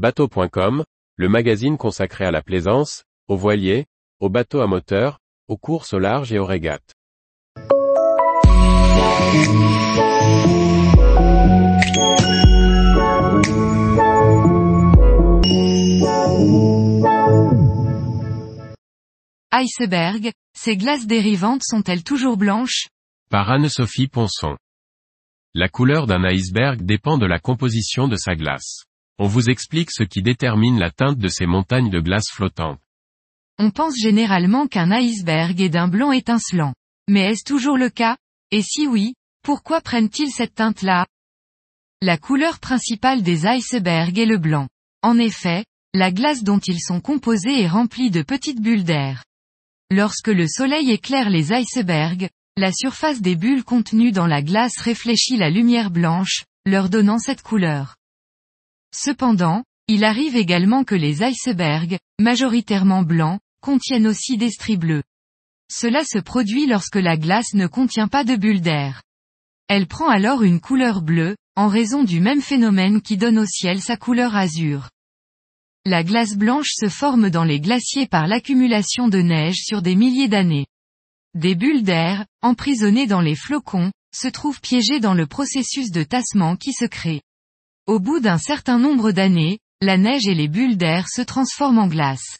Bateau.com, le magazine consacré à la plaisance, aux voiliers, aux bateaux à moteur, aux courses au large et aux régates. Iceberg, ces glaces dérivantes sont-elles toujours blanches? Par Anne-Sophie Ponson. La couleur d'un iceberg dépend de la composition de sa glace. On vous explique ce qui détermine la teinte de ces montagnes de glace flottantes. On pense généralement qu'un iceberg est d'un blanc étincelant. Mais est-ce toujours le cas? Et si oui, pourquoi prennent-ils cette teinte-là? La couleur principale des icebergs est le blanc. En effet, la glace dont ils sont composés est remplie de petites bulles d'air. Lorsque le soleil éclaire les icebergs, la surface des bulles contenues dans la glace réfléchit la lumière blanche, leur donnant cette couleur. Cependant, il arrive également que les icebergs, majoritairement blancs, contiennent aussi des stries bleues. Cela se produit lorsque la glace ne contient pas de bulles d'air. Elle prend alors une couleur bleue, en raison du même phénomène qui donne au ciel sa couleur azur. La glace blanche se forme dans les glaciers par l'accumulation de neige sur des milliers d'années. Des bulles d'air, emprisonnées dans les flocons, se trouvent piégées dans le processus de tassement qui se crée. Au bout d'un certain nombre d'années, la neige et les bulles d'air se transforment en glace.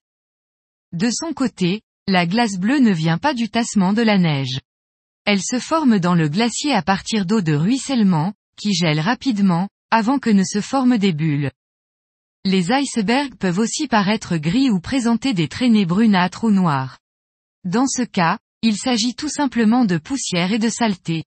De son côté, la glace bleue ne vient pas du tassement de la neige. Elle se forme dans le glacier à partir d'eau de ruissellement, qui gèle rapidement, avant que ne se forment des bulles. Les icebergs peuvent aussi paraître gris ou présenter des traînées brunâtres ou noires. Dans ce cas, il s'agit tout simplement de poussière et de saleté.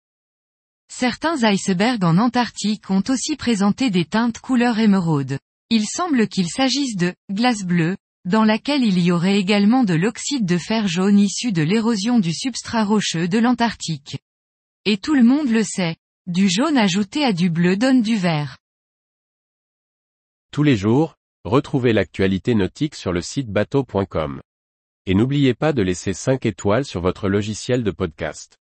Certains icebergs en Antarctique ont aussi présenté des teintes couleur émeraude. Il semble qu'il s'agisse de glace bleue, dans laquelle il y aurait également de l'oxyde de fer jaune issu de l'érosion du substrat rocheux de l'Antarctique. Et tout le monde le sait. Du jaune ajouté à du bleu donne du vert. Tous les jours, retrouvez l'actualité nautique sur le site bateau.com. Et n'oubliez pas de laisser 5 étoiles sur votre logiciel de podcast.